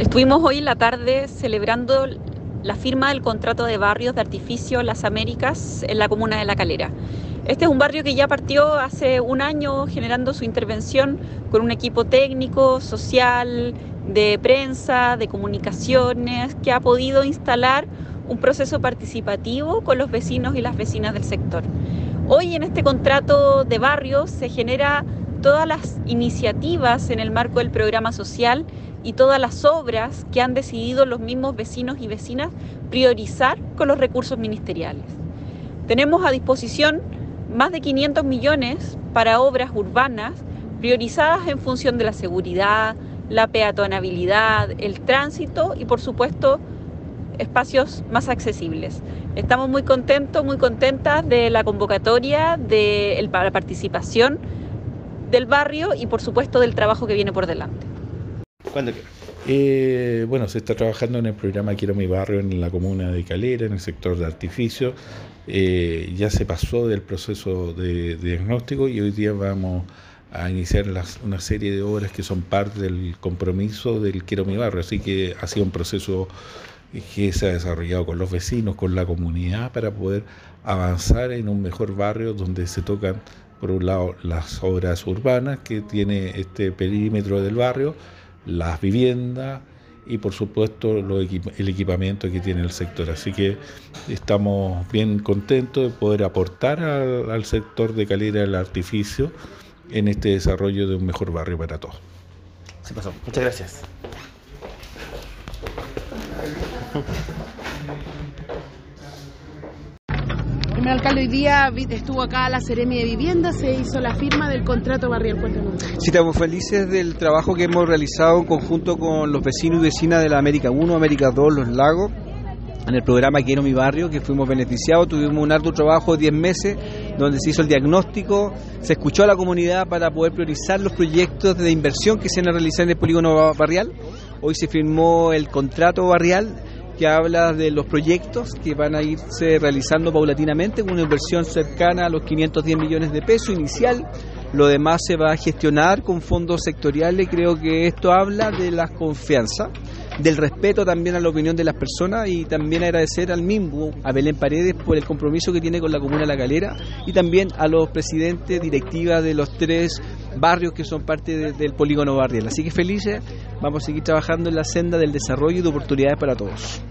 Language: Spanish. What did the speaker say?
Estuvimos hoy en la tarde celebrando la firma del contrato de barrios de artificio Las Américas en la comuna de La Calera. Este es un barrio que ya partió hace un año generando su intervención con un equipo técnico, social, de prensa, de comunicaciones, que ha podido instalar un proceso participativo con los vecinos y las vecinas del sector. Hoy en este contrato de barrios se genera todas las iniciativas en el marco del programa social y todas las obras que han decidido los mismos vecinos y vecinas priorizar con los recursos ministeriales. Tenemos a disposición más de 500 millones para obras urbanas priorizadas en función de la seguridad, la peatonabilidad, el tránsito y por supuesto espacios más accesibles. Estamos muy contentos, muy contentas de la convocatoria, de la participación del barrio y por supuesto del trabajo que viene por delante. ¿Cuándo eh, bueno, se está trabajando en el programa Quiero mi barrio en la comuna de Calera, en el sector de artificio. Eh, ya se pasó del proceso de, diagnóstico y hoy día vamos a iniciar una serie de obras que son parte del compromiso del Quiero mi barrio. Así que ha sido un proceso que se ha desarrollado con los vecinos, con la comunidad, para poder avanzar en un mejor barrio donde se tocan, por un lado, las obras urbanas que tiene este perímetro del barrio, las viviendas y por supuesto el equipamiento que tiene el sector. Así que estamos bien contentos de poder aportar al, sector de calidad del artificio en este desarrollo de un mejor barrio para todos. Se pasó. Muchas gracias. Primer alcalde, hoy día estuvo acá la Seremi de Vivienda, se hizo la firma del contrato barrial. Sí, estamos felices del trabajo que hemos realizado en conjunto con los vecinos y vecinas de la América 1, América 2, Los Lagos, en el programa Quiero mi barrio, que fuimos beneficiados, tuvimos un arduo trabajo de 10 meses donde se hizo el diagnóstico, se escuchó a la comunidad para poder priorizar los proyectos de inversión que se van a realizar en el polígono barrial. Hoy se firmó el contrato barrial que habla de los proyectos que van a irse realizando paulatinamente con una inversión cercana a los 510 millones de pesos inicial. Lo demás se va a gestionar con fondos sectoriales. Creo que esto habla de la confianza, del respeto también a la opinión de las personas y también agradecer al mismo, a Belén Paredes, por el compromiso que tiene con la Comuna de La Calera y también a los presidentes, directivas de los tres barrios que son parte del polígono barrial. Así que felices, vamos a seguir trabajando en la senda del desarrollo y de oportunidades para todos.